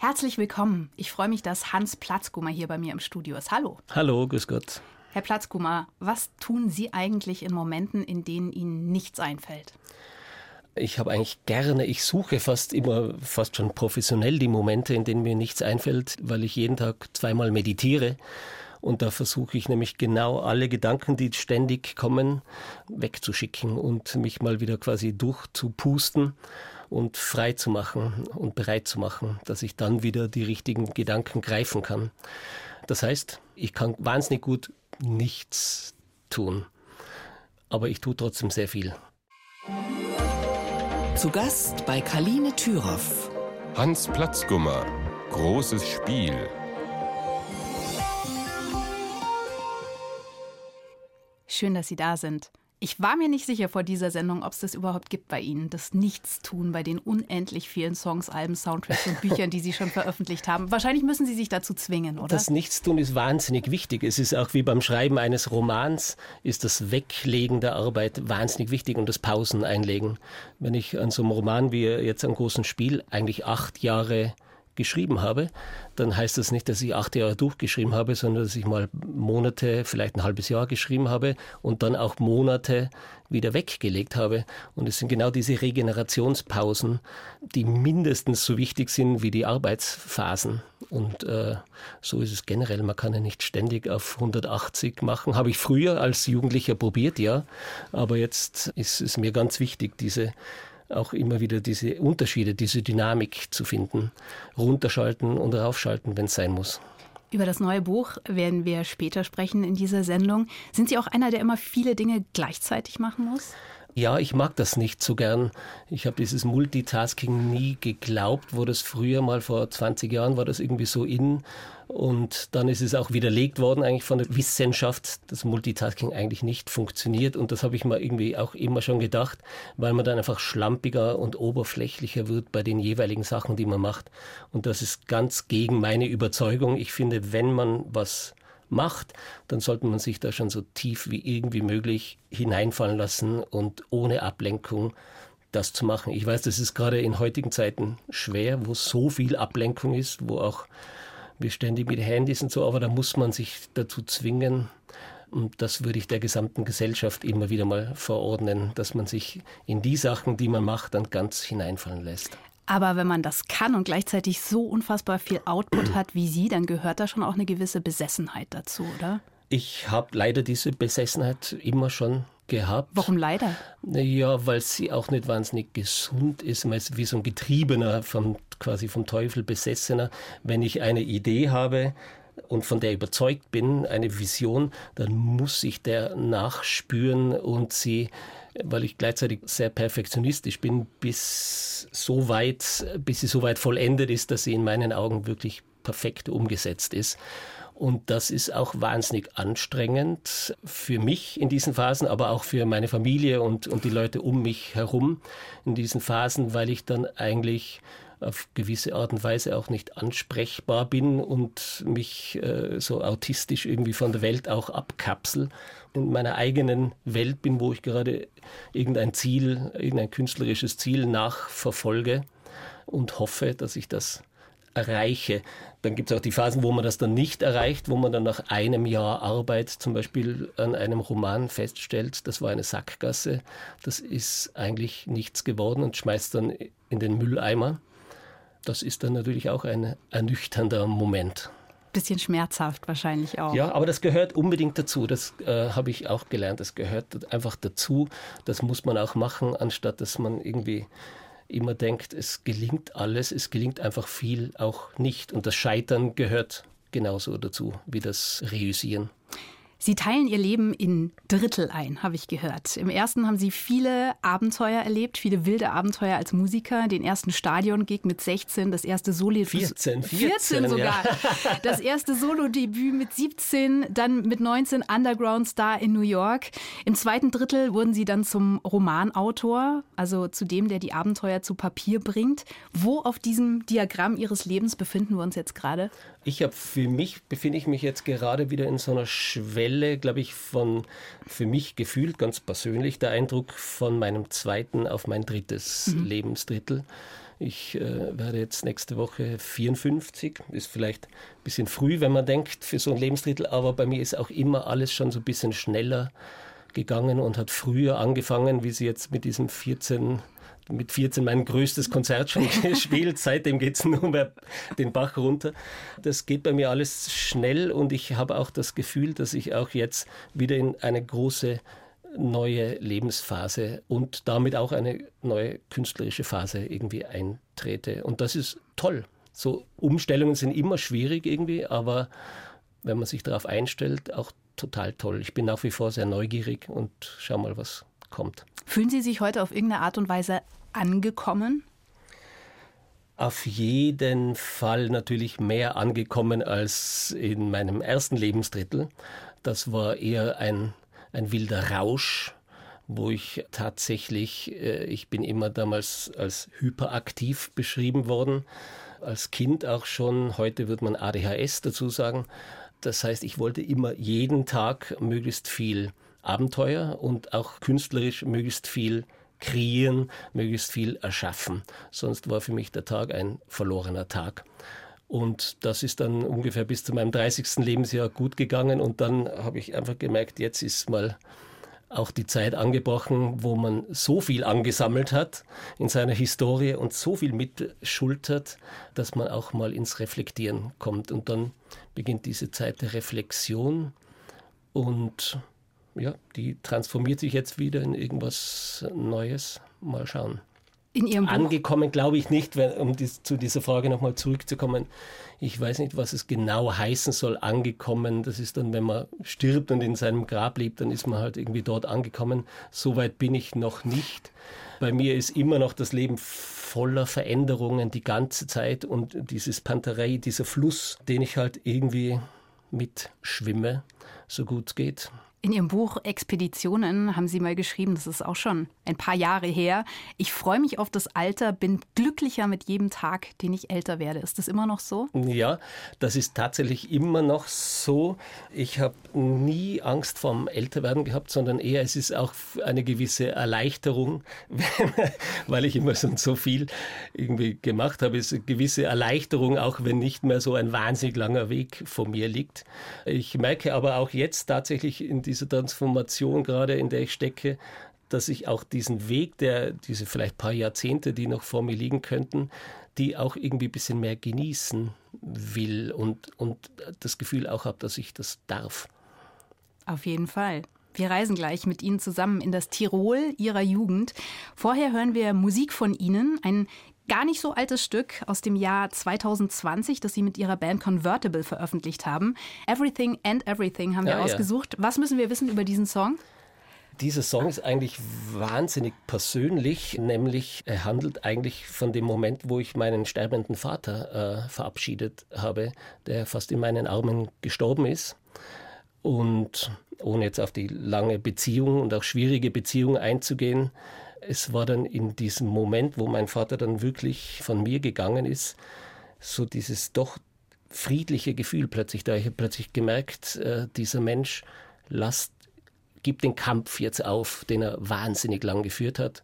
Herzlich willkommen. Ich freue mich, dass Hans Platzgummer hier bei mir im Studio ist. Hallo. Hallo, grüß Gott. Herr Platzgummer, was tun Sie eigentlich in Momenten, in denen Ihnen nichts einfällt? Ich habe eigentlich gerne, ich suche fast immer, fast schon professionell die Momente, in denen mir nichts einfällt, weil ich jeden Tag zweimal meditiere. Und da versuche ich nämlich genau alle Gedanken, die ständig kommen, wegzuschicken und mich mal wieder quasi durchzupusten und frei zu machen und bereit zu machen, dass ich dann wieder die richtigen Gedanken greifen kann. Das heißt, ich kann wahnsinnig gut nichts tun, aber ich tue trotzdem sehr viel. Zu Gast bei Kaline Thüroff. Hans Platzgummer, großes Spiel. Schön, dass Sie da sind. Ich war mir nicht sicher vor dieser Sendung, ob es das überhaupt gibt bei Ihnen, das Nichtstun bei den unendlich vielen Songs, Alben, Soundtracks und Büchern, die Sie schon veröffentlicht haben. Wahrscheinlich müssen Sie sich dazu zwingen, oder? Das Nichtstun ist wahnsinnig wichtig. Es ist auch wie beim Schreiben eines Romans, ist das Weglegen der Arbeit wahnsinnig wichtig und das Pausen einlegen. Wenn ich an so einem Roman wie jetzt am großen Spiel eigentlich acht Jahre geschrieben habe, dann heißt das nicht, dass ich acht Jahre durchgeschrieben habe, sondern dass ich mal Monate, vielleicht ein halbes Jahr geschrieben habe und dann auch Monate wieder weggelegt habe. Und es sind genau diese Regenerationspausen, die mindestens so wichtig sind wie die Arbeitsphasen. Und äh, so ist es generell. Man kann ja nicht ständig auf 180 machen. Habe ich früher als Jugendlicher probiert, ja. Aber jetzt ist es mir ganz wichtig, diese auch immer wieder diese Unterschiede, diese Dynamik zu finden. Runterschalten und raufschalten, wenn es sein muss. Über das neue Buch werden wir später sprechen in dieser Sendung. Sind Sie auch einer, der immer viele Dinge gleichzeitig machen muss? Ja, ich mag das nicht so gern. Ich habe dieses Multitasking nie geglaubt, wo das früher mal vor 20 Jahren war das irgendwie so in. Und dann ist es auch widerlegt worden eigentlich von der Wissenschaft, dass Multitasking eigentlich nicht funktioniert. Und das habe ich mir irgendwie auch immer schon gedacht, weil man dann einfach schlampiger und oberflächlicher wird bei den jeweiligen Sachen, die man macht. Und das ist ganz gegen meine Überzeugung. Ich finde, wenn man was macht, dann sollte man sich da schon so tief wie irgendwie möglich hineinfallen lassen und ohne Ablenkung das zu machen. Ich weiß, das ist gerade in heutigen Zeiten schwer, wo so viel Ablenkung ist, wo auch wir ständig mit Handys und so, aber da muss man sich dazu zwingen. Und das würde ich der gesamten Gesellschaft immer wieder mal verordnen, dass man sich in die Sachen, die man macht, dann ganz hineinfallen lässt. Aber wenn man das kann und gleichzeitig so unfassbar viel Output hat wie Sie, dann gehört da schon auch eine gewisse Besessenheit dazu, oder? Ich habe leider diese Besessenheit immer schon gehabt. Warum leider? Ja, weil sie auch nicht wahnsinnig gesund ist. Man ist wie so ein Getriebener, vom, quasi vom Teufel besessener. Wenn ich eine Idee habe, und von der überzeugt bin, eine Vision, dann muss ich der nachspüren und sie, weil ich gleichzeitig sehr perfektionistisch bin, bis so weit, bis sie so weit vollendet ist, dass sie in meinen Augen wirklich perfekt umgesetzt ist. Und das ist auch wahnsinnig anstrengend für mich in diesen Phasen, aber auch für meine Familie und, und die Leute um mich herum in diesen Phasen, weil ich dann eigentlich auf gewisse Art und Weise auch nicht ansprechbar bin und mich äh, so autistisch irgendwie von der Welt auch abkapsel, in meiner eigenen Welt bin, wo ich gerade irgendein Ziel, irgendein künstlerisches Ziel nachverfolge und hoffe, dass ich das erreiche. Dann gibt es auch die Phasen, wo man das dann nicht erreicht, wo man dann nach einem Jahr Arbeit zum Beispiel an einem Roman feststellt, das war eine Sackgasse, das ist eigentlich nichts geworden und schmeißt dann in den Mülleimer. Das ist dann natürlich auch ein ernüchternder Moment. Bisschen schmerzhaft wahrscheinlich auch. Ja, aber das gehört unbedingt dazu. Das äh, habe ich auch gelernt. Das gehört einfach dazu. Das muss man auch machen, anstatt dass man irgendwie immer denkt, es gelingt alles, es gelingt einfach viel auch nicht. Und das Scheitern gehört genauso dazu wie das Reüssieren. Sie teilen Ihr Leben in Drittel ein, habe ich gehört. Im ersten haben Sie viele Abenteuer erlebt, viele wilde Abenteuer als Musiker. Den ersten Stadion-Gig mit 16, das erste Solo... 14, 14, 14 sogar. Ja. Das erste Solo-Debüt mit 17, dann mit 19 Underground-Star in New York. Im zweiten Drittel wurden Sie dann zum Romanautor, also zu dem, der die Abenteuer zu Papier bringt. Wo auf diesem Diagramm Ihres Lebens befinden wir uns jetzt gerade? Ich habe für mich, befinde ich mich jetzt gerade wieder in so einer Schwelle Quelle, glaube ich, von für mich gefühlt ganz persönlich der Eindruck von meinem zweiten auf mein drittes mhm. Lebensdrittel. Ich äh, werde jetzt nächste Woche 54. Ist vielleicht ein bisschen früh, wenn man denkt, für so ein Lebensdrittel, aber bei mir ist auch immer alles schon so ein bisschen schneller gegangen und hat früher angefangen, wie sie jetzt mit diesem 14 mit 14 mein größtes Konzert schon gespielt. Seitdem geht es nur mehr den Bach runter. Das geht bei mir alles schnell und ich habe auch das Gefühl, dass ich auch jetzt wieder in eine große neue Lebensphase und damit auch eine neue künstlerische Phase irgendwie eintrete. Und das ist toll. So Umstellungen sind immer schwierig irgendwie, aber wenn man sich darauf einstellt, auch total toll. Ich bin nach wie vor sehr neugierig und schau mal, was kommt. Fühlen Sie sich heute auf irgendeine Art und Weise angekommen? Auf jeden Fall natürlich mehr angekommen als in meinem ersten Lebensdrittel. Das war eher ein, ein wilder Rausch, wo ich tatsächlich, äh, ich bin immer damals als hyperaktiv beschrieben worden, als Kind auch schon, heute wird man ADHS dazu sagen. Das heißt, ich wollte immer jeden Tag möglichst viel Abenteuer und auch künstlerisch möglichst viel kreieren, möglichst viel erschaffen. Sonst war für mich der Tag ein verlorener Tag. Und das ist dann ungefähr bis zu meinem 30. Lebensjahr gut gegangen. Und dann habe ich einfach gemerkt, jetzt ist mal auch die Zeit angebrochen, wo man so viel angesammelt hat in seiner Historie und so viel mitschultert, dass man auch mal ins Reflektieren kommt. Und dann beginnt diese Zeit der Reflexion und ja, die transformiert sich jetzt wieder in irgendwas Neues. Mal schauen. In Ihrem Buch? Angekommen glaube ich nicht, wenn, um dies, zu dieser Frage nochmal zurückzukommen. Ich weiß nicht, was es genau heißen soll, angekommen. Das ist dann, wenn man stirbt und in seinem Grab lebt, dann ist man halt irgendwie dort angekommen. So weit bin ich noch nicht. Bei mir ist immer noch das Leben voller Veränderungen die ganze Zeit und dieses Panterei, dieser Fluss, den ich halt irgendwie mitschwimme, so gut es geht. In Ihrem Buch Expeditionen haben Sie mal geschrieben, das ist auch schon ein paar Jahre her. Ich freue mich auf das Alter, bin glücklicher mit jedem Tag, den ich älter werde. Ist das immer noch so? Ja, das ist tatsächlich immer noch so. Ich habe nie Angst vorm Älterwerden gehabt, sondern eher es ist auch eine gewisse Erleichterung, weil ich immer schon so viel irgendwie gemacht habe. Es ist eine gewisse Erleichterung, auch wenn nicht mehr so ein wahnsinnig langer Weg vor mir liegt. Ich merke aber auch jetzt tatsächlich in dieser Transformation gerade, in der ich stecke, dass ich auch diesen Weg, der diese vielleicht paar Jahrzehnte, die noch vor mir liegen könnten, die auch irgendwie ein bisschen mehr genießen will und, und das Gefühl auch habe, dass ich das darf. Auf jeden Fall. Wir reisen gleich mit Ihnen zusammen in das Tirol Ihrer Jugend. Vorher hören wir Musik von Ihnen, ein gar nicht so altes Stück aus dem Jahr 2020, das Sie mit Ihrer Band Convertible veröffentlicht haben. Everything and Everything haben wir ja, ausgesucht. Ja. Was müssen wir wissen über diesen Song? Dieser Song ist eigentlich wahnsinnig persönlich, nämlich er handelt eigentlich von dem Moment, wo ich meinen sterbenden Vater äh, verabschiedet habe, der fast in meinen Armen gestorben ist. Und ohne jetzt auf die lange Beziehung und auch schwierige Beziehung einzugehen, es war dann in diesem Moment, wo mein Vater dann wirklich von mir gegangen ist, so dieses doch friedliche Gefühl plötzlich da. Ich habe plötzlich gemerkt, äh, dieser Mensch lasst, gibt den Kampf jetzt auf, den er wahnsinnig lang geführt hat.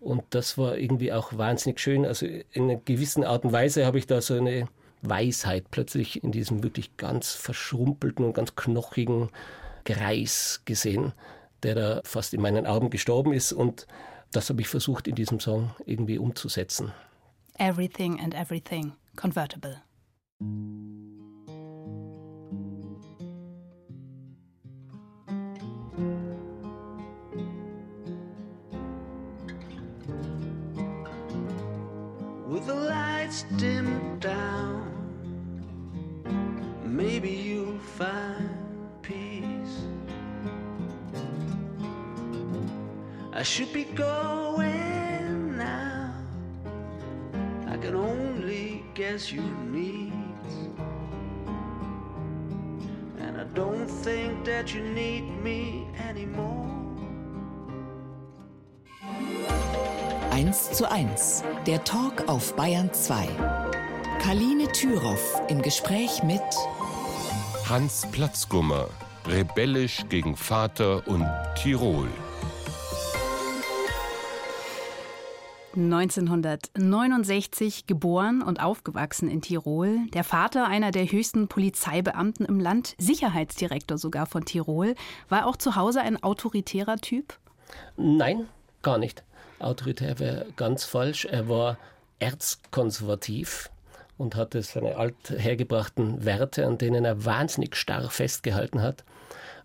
Und das war irgendwie auch wahnsinnig schön. Also in einer gewissen Art und Weise habe ich da so eine Weisheit plötzlich in diesem wirklich ganz verschrumpelten und ganz knochigen Greis gesehen, der da fast in meinen Augen gestorben ist. Und das habe ich versucht in diesem Song irgendwie umzusetzen. Everything and Everything, Convertible. With the lights dimmed down, maybe you'll find I should be going now. I can only guess your needs. And I don't think that you need me anymore. Eins zu eins, der Talk auf Bayern 2. Kaline Thüroff im Gespräch mit Hans Platzgummer, rebellisch gegen Vater und Tirol. 1969 geboren und aufgewachsen in Tirol. Der Vater einer der höchsten Polizeibeamten im Land, Sicherheitsdirektor sogar von Tirol. War auch zu Hause ein autoritärer Typ? Nein, gar nicht. Autoritär wäre ganz falsch. Er war erzkonservativ und hatte seine althergebrachten Werte, an denen er wahnsinnig starr festgehalten hat.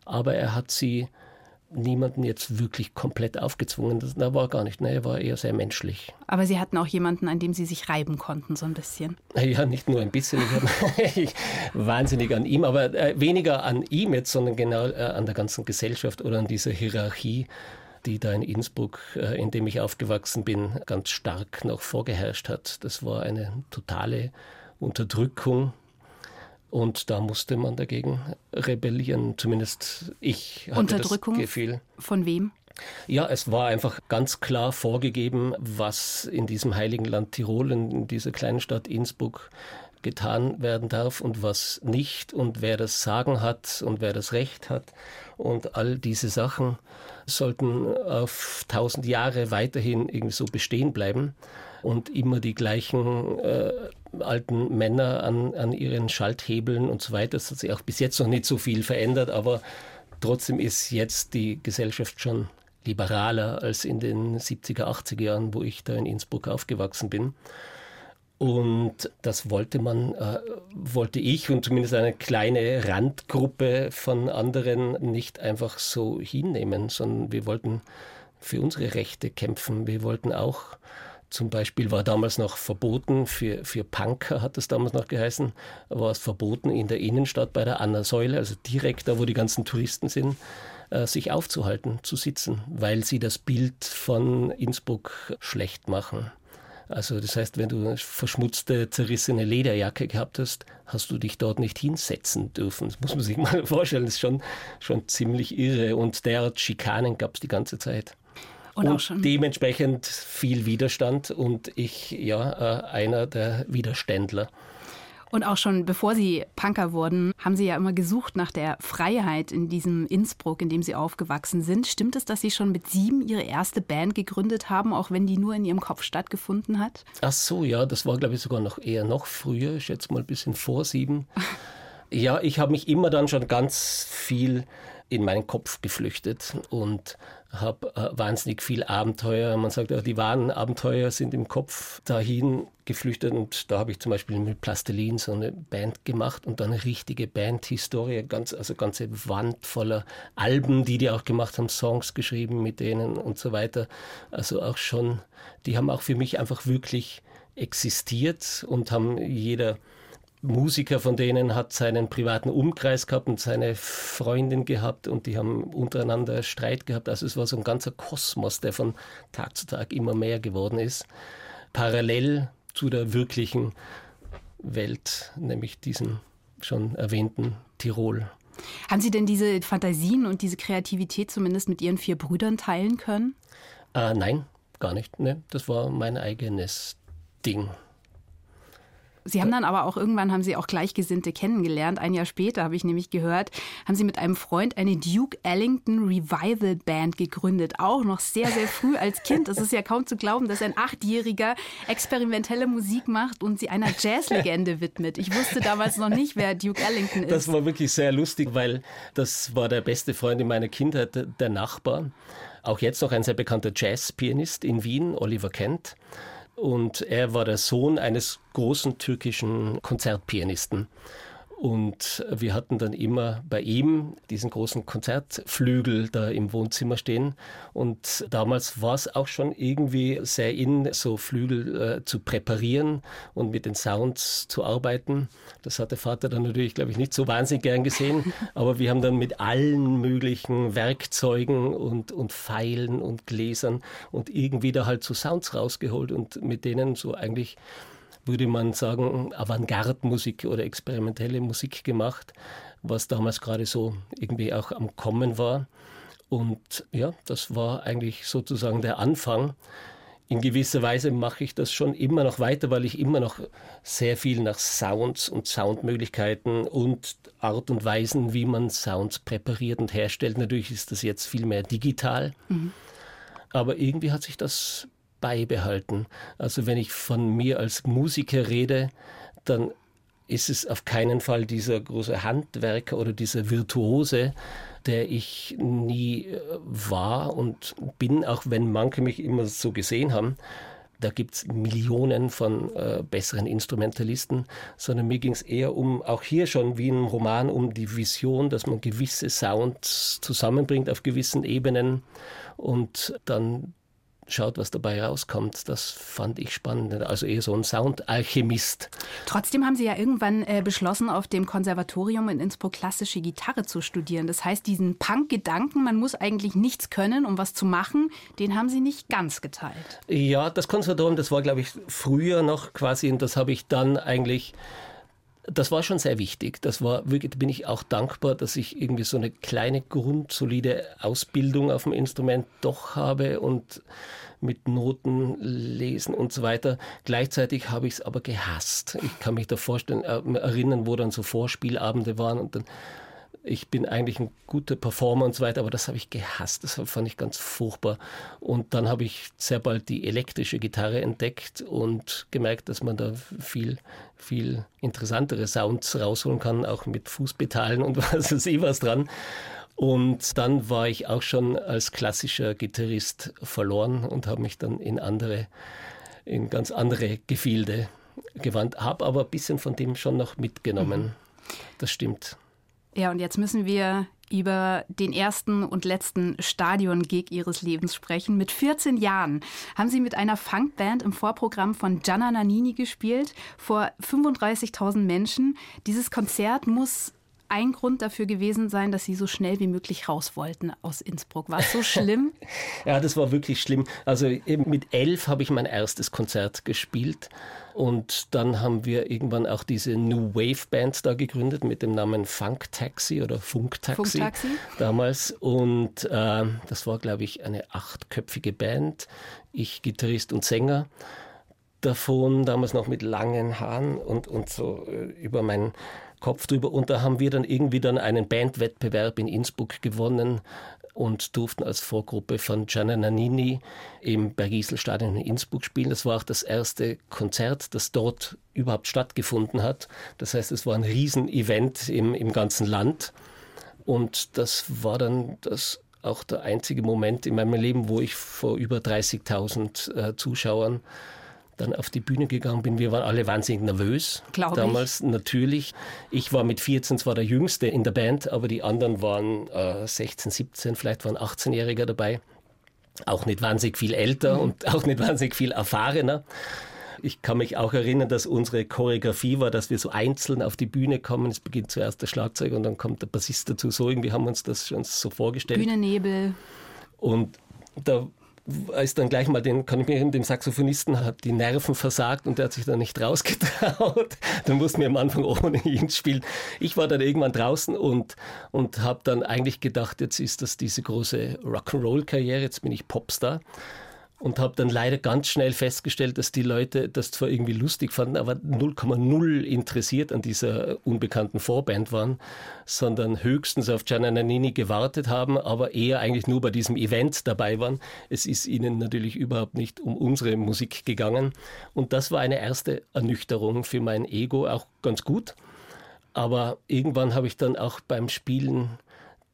Aber er hat sie niemanden jetzt wirklich komplett aufgezwungen. Das war gar nicht. Ne? Er war eher sehr menschlich. Aber Sie hatten auch jemanden, an dem Sie sich reiben konnten, so ein bisschen. Ja, nicht nur ein bisschen. Ich wahnsinnig an ihm, aber äh, weniger an ihm jetzt, sondern genau äh, an der ganzen Gesellschaft oder an dieser Hierarchie, die da in Innsbruck, äh, in dem ich aufgewachsen bin, ganz stark noch vorgeherrscht hat. Das war eine totale Unterdrückung und da musste man dagegen rebellieren, zumindest ich hatte Unterdrückung das Gefühl. Von wem? Ja, es war einfach ganz klar vorgegeben, was in diesem heiligen Land Tirol, in dieser kleinen Stadt Innsbruck getan werden darf und was nicht und wer das Sagen hat und wer das Recht hat. Und all diese Sachen sollten auf tausend Jahre weiterhin irgendwie so bestehen bleiben und immer die gleichen äh, alten Männer an, an ihren Schalthebeln und so weiter. Das hat sich auch bis jetzt noch nicht so viel verändert, aber trotzdem ist jetzt die Gesellschaft schon liberaler als in den 70er, 80er Jahren, wo ich da in Innsbruck aufgewachsen bin. Und das wollte man, äh, wollte ich und zumindest eine kleine Randgruppe von anderen nicht einfach so hinnehmen, sondern wir wollten für unsere Rechte kämpfen. Wir wollten auch zum Beispiel war damals noch verboten, für, für Punker hat es damals noch geheißen, war es verboten in der Innenstadt bei der Anna Säule, also direkt da, wo die ganzen Touristen sind, äh, sich aufzuhalten, zu sitzen, weil sie das Bild von Innsbruck schlecht machen. Also das heißt, wenn du eine verschmutzte, zerrissene Lederjacke gehabt hast, hast du dich dort nicht hinsetzen dürfen. Das muss man sich mal vorstellen, das ist schon, schon ziemlich irre. Und derart Schikanen gab es die ganze Zeit. Und, und dementsprechend viel Widerstand und ich ja äh, einer der Widerständler. Und auch schon bevor Sie Punker wurden, haben Sie ja immer gesucht nach der Freiheit in diesem Innsbruck, in dem Sie aufgewachsen sind. Stimmt es, dass Sie schon mit sieben Ihre erste Band gegründet haben, auch wenn die nur in Ihrem Kopf stattgefunden hat? Ach so, ja, das war, glaube ich, sogar noch eher noch früher. Ich schätze mal ein bisschen vor sieben. Ja, ich habe mich immer dann schon ganz viel in meinen Kopf geflüchtet und habe äh, wahnsinnig viel Abenteuer. Man sagt ja, die wahren Abenteuer sind im Kopf dahin geflüchtet und da habe ich zum Beispiel mit Plastilin so eine Band gemacht und dann eine richtige Bandhistorie, ganz, also ganze Wand voller Alben, die die auch gemacht haben, Songs geschrieben mit denen und so weiter. Also auch schon, die haben auch für mich einfach wirklich existiert und haben jeder Musiker von denen hat seinen privaten Umkreis gehabt und seine Freundin gehabt und die haben untereinander Streit gehabt. Also es war so ein ganzer Kosmos, der von Tag zu Tag immer mehr geworden ist. Parallel zu der wirklichen Welt, nämlich diesem schon erwähnten Tirol. Haben Sie denn diese Fantasien und diese Kreativität zumindest mit Ihren vier Brüdern teilen können? Äh, nein, gar nicht. Ne? Das war mein eigenes Ding. Sie haben dann aber auch irgendwann haben Sie auch Gleichgesinnte kennengelernt. Ein Jahr später habe ich nämlich gehört, haben Sie mit einem Freund eine Duke Ellington Revival Band gegründet. Auch noch sehr, sehr früh als Kind. Es ist ja kaum zu glauben, dass ein Achtjähriger experimentelle Musik macht und sie einer Jazzlegende widmet. Ich wusste damals noch nicht, wer Duke Ellington ist. Das war wirklich sehr lustig, weil das war der beste Freund in meiner Kindheit, der Nachbar. Auch jetzt noch ein sehr bekannter Jazzpianist in Wien, Oliver Kent. Und er war der Sohn eines großen türkischen Konzertpianisten. Und wir hatten dann immer bei ihm diesen großen Konzertflügel da im Wohnzimmer stehen. Und damals war es auch schon irgendwie sehr in, so Flügel äh, zu präparieren und mit den Sounds zu arbeiten. Das hat der Vater dann natürlich, glaube ich, nicht so wahnsinnig gern gesehen. Aber wir haben dann mit allen möglichen Werkzeugen und, und Pfeilen und Gläsern und irgendwie da halt so Sounds rausgeholt und mit denen so eigentlich würde man sagen, Avantgarde-Musik oder experimentelle Musik gemacht, was damals gerade so irgendwie auch am Kommen war. Und ja, das war eigentlich sozusagen der Anfang. In gewisser Weise mache ich das schon immer noch weiter, weil ich immer noch sehr viel nach Sounds und Soundmöglichkeiten und Art und Weisen, wie man Sounds präpariert und herstellt. Natürlich ist das jetzt viel mehr digital. Mhm. Aber irgendwie hat sich das beibehalten. Also wenn ich von mir als Musiker rede, dann ist es auf keinen Fall dieser große Handwerker oder dieser Virtuose, der ich nie äh, war und bin, auch wenn manche mich immer so gesehen haben. Da gibt es Millionen von äh, besseren Instrumentalisten, sondern mir ging es eher um, auch hier schon wie im Roman, um die Vision, dass man gewisse Sounds zusammenbringt auf gewissen Ebenen und dann schaut, was dabei rauskommt. Das fand ich spannend. Also eher so ein Soundalchemist. Trotzdem haben Sie ja irgendwann äh, beschlossen, auf dem Konservatorium in Innsbruck klassische Gitarre zu studieren. Das heißt, diesen Punk-Gedanken, man muss eigentlich nichts können, um was zu machen, den haben Sie nicht ganz geteilt. Ja, das Konservatorium, das war, glaube ich, früher noch quasi, und das habe ich dann eigentlich das war schon sehr wichtig. Das war wirklich, bin ich auch dankbar, dass ich irgendwie so eine kleine grundsolide Ausbildung auf dem Instrument doch habe und mit Noten lesen und so weiter. Gleichzeitig habe ich es aber gehasst. Ich kann mich da vorstellen, äh, erinnern, wo dann so Vorspielabende waren und dann ich bin eigentlich ein guter Performer und so weiter, aber das habe ich gehasst. Das fand ich ganz furchtbar. Und dann habe ich sehr bald die elektrische Gitarre entdeckt und gemerkt, dass man da viel, viel interessantere Sounds rausholen kann, auch mit Fußpedalen und was weiß ich was dran. Und dann war ich auch schon als klassischer Gitarrist verloren und habe mich dann in andere, in ganz andere Gefilde gewandt, habe aber ein bisschen von dem schon noch mitgenommen. Mhm. Das stimmt. Ja, und jetzt müssen wir über den ersten und letzten Stadion-Gig ihres Lebens sprechen. Mit 14 Jahren haben sie mit einer Funkband im Vorprogramm von Gianna Nannini gespielt, vor 35.000 Menschen. Dieses Konzert muss ein Grund dafür gewesen sein, dass Sie so schnell wie möglich raus wollten aus Innsbruck. War es so schlimm? ja, das war wirklich schlimm. Also mit elf habe ich mein erstes Konzert gespielt. Und dann haben wir irgendwann auch diese New Wave Band da gegründet mit dem Namen Funk Taxi oder Funk Taxi, Taxi? damals. Und äh, das war, glaube ich, eine achtköpfige Band. Ich Gitarrist und Sänger davon, damals noch mit langen Haaren und, und so äh, über meinen Kopf drüber. Und da haben wir dann irgendwie dann einen Bandwettbewerb in Innsbruck gewonnen und durften als Vorgruppe von Gianna Nannini im Bergisel-Stadion in Innsbruck spielen. Das war auch das erste Konzert, das dort überhaupt stattgefunden hat. Das heißt, es war ein Riesenevent im, im ganzen Land. Und das war dann das auch der einzige Moment in meinem Leben, wo ich vor über 30.000 äh, Zuschauern dann auf die Bühne gegangen bin. Wir waren alle wahnsinnig nervös. Glaube damals ich. natürlich. Ich war mit 14 zwar der Jüngste in der Band, aber die anderen waren äh, 16, 17, vielleicht waren 18-Jähriger dabei. Auch nicht wahnsinnig viel älter mhm. und auch nicht wahnsinnig viel erfahrener. Ich kann mich auch erinnern, dass unsere Choreografie war, dass wir so einzeln auf die Bühne kommen. Es beginnt zuerst der Schlagzeug und dann kommt der Bassist dazu. So irgendwie haben wir uns das schon so vorgestellt. Bühnennebel. Und da ist dann gleich mal den, kann ich mir dem Saxophonisten hat die Nerven versagt und der hat sich dann nicht rausgetraut. dann mussten wir am Anfang ohne ihn spielen. Ich war dann irgendwann draußen und, und habe dann eigentlich gedacht, jetzt ist das diese große Rock'n'Roll-Karriere, jetzt bin ich Popstar und habe dann leider ganz schnell festgestellt, dass die Leute das zwar irgendwie lustig fanden, aber 0,0 interessiert an dieser unbekannten Vorband waren, sondern höchstens auf Gianna Nannini gewartet haben, aber eher eigentlich nur bei diesem Event dabei waren. Es ist ihnen natürlich überhaupt nicht um unsere Musik gegangen und das war eine erste Ernüchterung für mein Ego, auch ganz gut. Aber irgendwann habe ich dann auch beim Spielen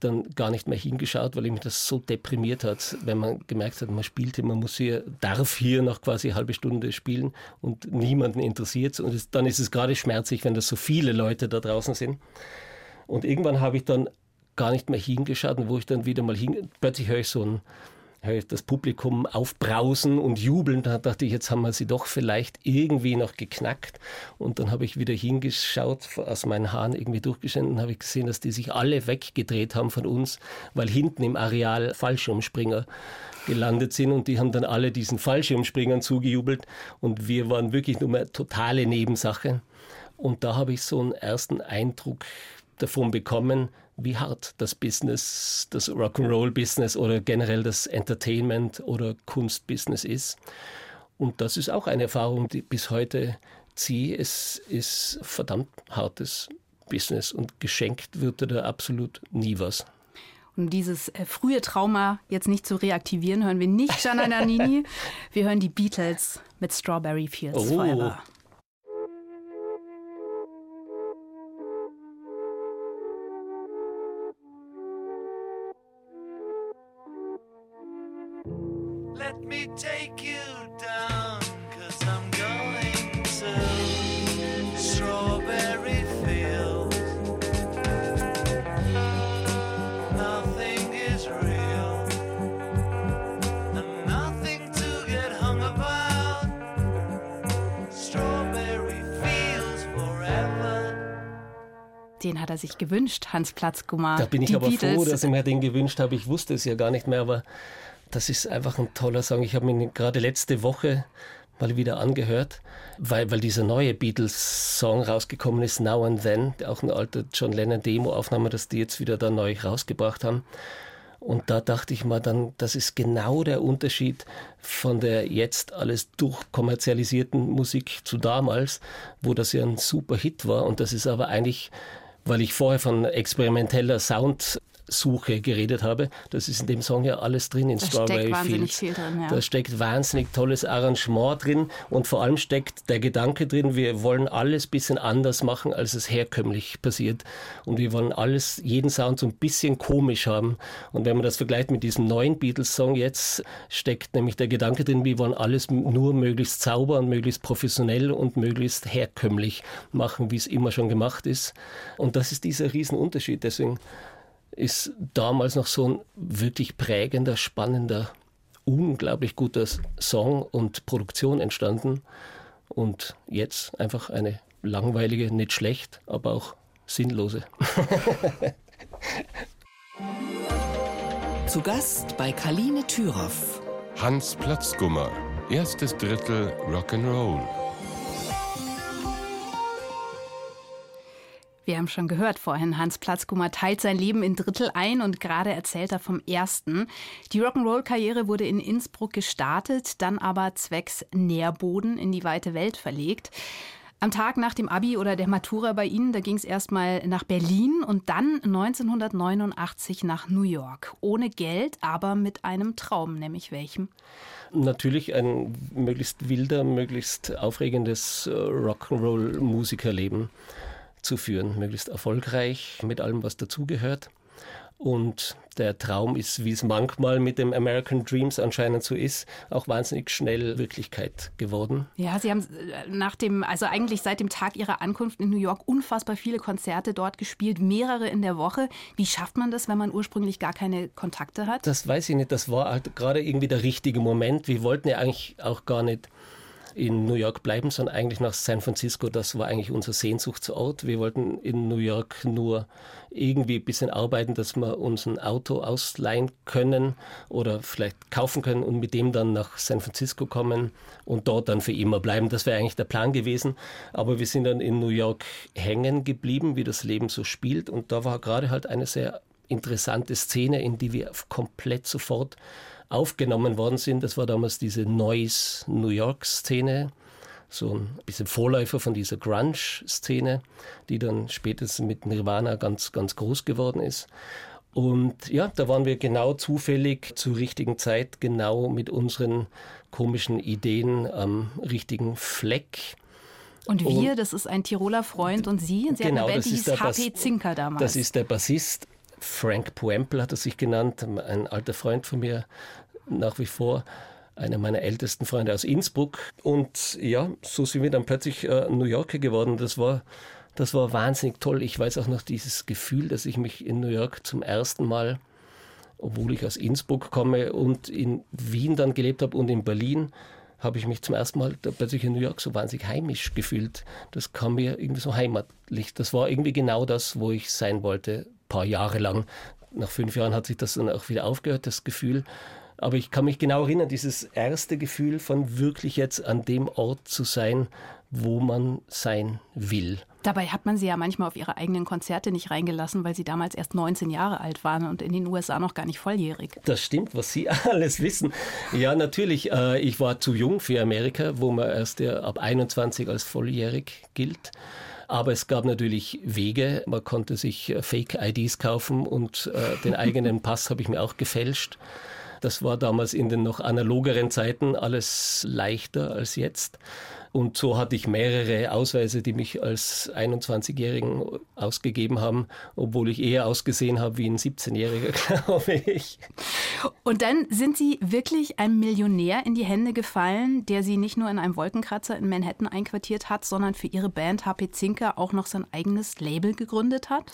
dann gar nicht mehr hingeschaut, weil mich das so deprimiert hat, wenn man gemerkt hat, man spielt hier, man muss hier, darf hier noch quasi eine halbe Stunde spielen und niemanden interessiert Und es, dann ist es gerade schmerzlich, wenn das so viele Leute da draußen sind. Und irgendwann habe ich dann gar nicht mehr hingeschaut wo ich dann wieder mal hin, plötzlich höre ich so ein das Publikum aufbrausen und jubeln. Da dachte ich, jetzt haben wir sie doch vielleicht irgendwie noch geknackt. Und dann habe ich wieder hingeschaut, aus meinen Haaren irgendwie durchgeschnitten und habe ich gesehen, dass die sich alle weggedreht haben von uns, weil hinten im Areal Fallschirmspringer gelandet sind und die haben dann alle diesen Fallschirmspringern zugejubelt und wir waren wirklich nur mehr totale Nebensache. Und da habe ich so einen ersten Eindruck davon bekommen, wie hart das Business, das Rock'n'Roll-Business oder generell das Entertainment- oder Kunstbusiness ist. Und das ist auch eine Erfahrung, die bis heute ziehe. Es ist verdammt hartes Business und geschenkt wird da absolut nie was. Um dieses äh, frühe Trauma jetzt nicht zu reaktivieren, hören wir nicht Gianna Nannini. wir hören die Beatles mit Strawberry Fields oh. Forever. Den hat er sich gewünscht, Hans Platzgummer. Da bin ich aber Beatles. froh, dass ich mir den gewünscht habe. Ich wusste es ja gar nicht mehr, aber das ist einfach ein toller Song. Ich habe ihn gerade letzte Woche mal wieder angehört, weil, weil dieser neue Beatles-Song rausgekommen ist, Now and Then, auch ein alter John Lennon-Demo-Aufnahme, dass die jetzt wieder da neu rausgebracht haben. Und da dachte ich mal dann, das ist genau der Unterschied von der jetzt alles durchkommerzialisierten Musik zu damals, wo das ja ein super Hit war. Und das ist aber eigentlich weil ich vorher von experimenteller Sound Suche geredet habe. Das ist in dem Song ja alles drin in da Strawberry Fields. Viel drin, ja. Da steckt wahnsinnig tolles Arrangement drin und vor allem steckt der Gedanke drin, wir wollen alles ein bisschen anders machen, als es herkömmlich passiert. Und wir wollen alles, jeden Sound so ein bisschen komisch haben. Und wenn man das vergleicht mit diesem neuen Beatles-Song jetzt, steckt nämlich der Gedanke drin, wir wollen alles nur möglichst sauber und möglichst professionell und möglichst herkömmlich machen, wie es immer schon gemacht ist. Und das ist dieser Riesenunterschied. Deswegen ist damals noch so ein wirklich prägender, spannender, unglaublich guter Song und Produktion entstanden. Und jetzt einfach eine langweilige, nicht schlecht, aber auch sinnlose. Zu Gast bei Kaline Thüroff. Hans Platzgummer, erstes Drittel Rock'n'Roll. Wir haben schon gehört vorhin, Hans Platzkummer teilt sein Leben in Drittel ein und gerade erzählt er vom ersten. Die Rock'n'Roll-Karriere wurde in Innsbruck gestartet, dann aber zwecks Nährboden in die weite Welt verlegt. Am Tag nach dem Abi oder der Matura bei Ihnen, da ging es erstmal nach Berlin und dann 1989 nach New York. Ohne Geld, aber mit einem Traum, nämlich welchem? Natürlich ein möglichst wilder, möglichst aufregendes äh, Rock'n'Roll-Musikerleben zu führen, möglichst erfolgreich mit allem, was dazugehört. Und der Traum ist, wie es manchmal mit dem American Dreams anscheinend so ist, auch wahnsinnig schnell Wirklichkeit geworden. Ja, Sie haben äh, nach dem, also eigentlich seit dem Tag Ihrer Ankunft in New York unfassbar viele Konzerte dort gespielt, mehrere in der Woche. Wie schafft man das, wenn man ursprünglich gar keine Kontakte hat? Das weiß ich nicht. Das war halt gerade irgendwie der richtige Moment. Wir wollten ja eigentlich auch gar nicht in New York bleiben, sondern eigentlich nach San Francisco. Das war eigentlich unser Sehnsuchtsort. Wir wollten in New York nur irgendwie ein bisschen arbeiten, dass wir uns ein Auto ausleihen können oder vielleicht kaufen können und mit dem dann nach San Francisco kommen und dort dann für immer bleiben. Das wäre eigentlich der Plan gewesen. Aber wir sind dann in New York hängen geblieben, wie das Leben so spielt. Und da war gerade halt eine sehr interessante Szene, in die wir komplett sofort aufgenommen worden sind. Das war damals diese Noise New York-Szene, so ein bisschen Vorläufer von dieser Grunge-Szene, die dann spätestens mit Nirvana ganz, ganz groß geworden ist. Und ja, da waren wir genau zufällig zur richtigen Zeit, genau mit unseren komischen Ideen am richtigen Fleck. Und wir, und, das ist ein Tiroler Freund und Sie, Sie genau, eine Band, die hieß HP Zinker damals. Das ist der Bassist. Frank Puempel hat er sich genannt, ein alter Freund von mir, nach wie vor einer meiner ältesten Freunde aus Innsbruck. Und ja, so sind wir dann plötzlich äh, New Yorker geworden. Das war, das war wahnsinnig toll. Ich weiß auch noch dieses Gefühl, dass ich mich in New York zum ersten Mal, obwohl ich aus Innsbruck komme und in Wien dann gelebt habe und in Berlin, habe ich mich zum ersten Mal plötzlich in New York so wahnsinnig heimisch gefühlt. Das kam mir irgendwie so heimatlich. Das war irgendwie genau das, wo ich sein wollte, paar Jahre lang. Nach fünf Jahren hat sich das dann auch wieder aufgehört, das Gefühl. Aber ich kann mich genau erinnern, dieses erste Gefühl von wirklich jetzt an dem Ort zu sein, wo man sein will. Dabei hat man sie ja manchmal auf ihre eigenen Konzerte nicht reingelassen, weil sie damals erst 19 Jahre alt waren und in den USA noch gar nicht volljährig. Das stimmt, was Sie alles wissen. Ja, natürlich. Äh, ich war zu jung für Amerika, wo man erst ab 21 als volljährig gilt. Aber es gab natürlich Wege. Man konnte sich äh, Fake-IDs kaufen und äh, den eigenen Pass habe ich mir auch gefälscht. Das war damals in den noch analogeren Zeiten alles leichter als jetzt. Und so hatte ich mehrere Ausweise, die mich als 21-Jährigen ausgegeben haben, obwohl ich eher ausgesehen habe wie ein 17-Jähriger, glaube ich. Und dann sind Sie wirklich einem Millionär in die Hände gefallen, der Sie nicht nur in einem Wolkenkratzer in Manhattan einquartiert hat, sondern für Ihre Band HP Zinker auch noch sein eigenes Label gegründet hat?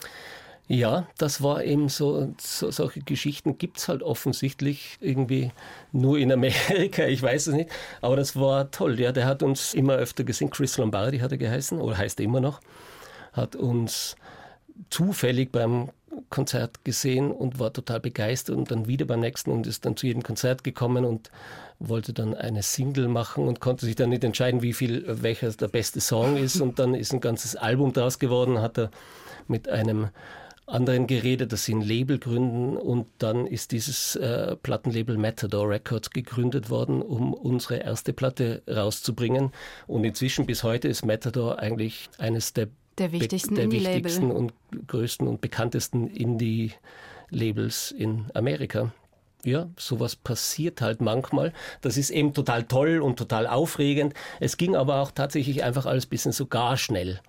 Ja, das war eben so, so solche Geschichten gibt es halt offensichtlich irgendwie nur in Amerika, ich weiß es nicht. Aber das war toll. Ja, der hat uns immer öfter gesehen. Chris Lombardi hat er geheißen, oder heißt er immer noch, hat uns zufällig beim Konzert gesehen und war total begeistert und dann wieder beim nächsten und ist dann zu jedem Konzert gekommen und wollte dann eine Single machen und konnte sich dann nicht entscheiden, wie viel welcher der beste Song ist und dann ist ein ganzes Album daraus geworden, hat er mit einem anderen geredet, dass sie ein Label gründen und dann ist dieses äh, Plattenlabel Matador Records gegründet worden, um unsere erste Platte rauszubringen. Und inzwischen bis heute ist Matador eigentlich eines der, der wichtigsten, der wichtigsten und größten und bekanntesten Indie-Labels in Amerika ja, sowas passiert halt manchmal. Das ist eben total toll und total aufregend. Es ging aber auch tatsächlich einfach alles ein bisschen so gar schnell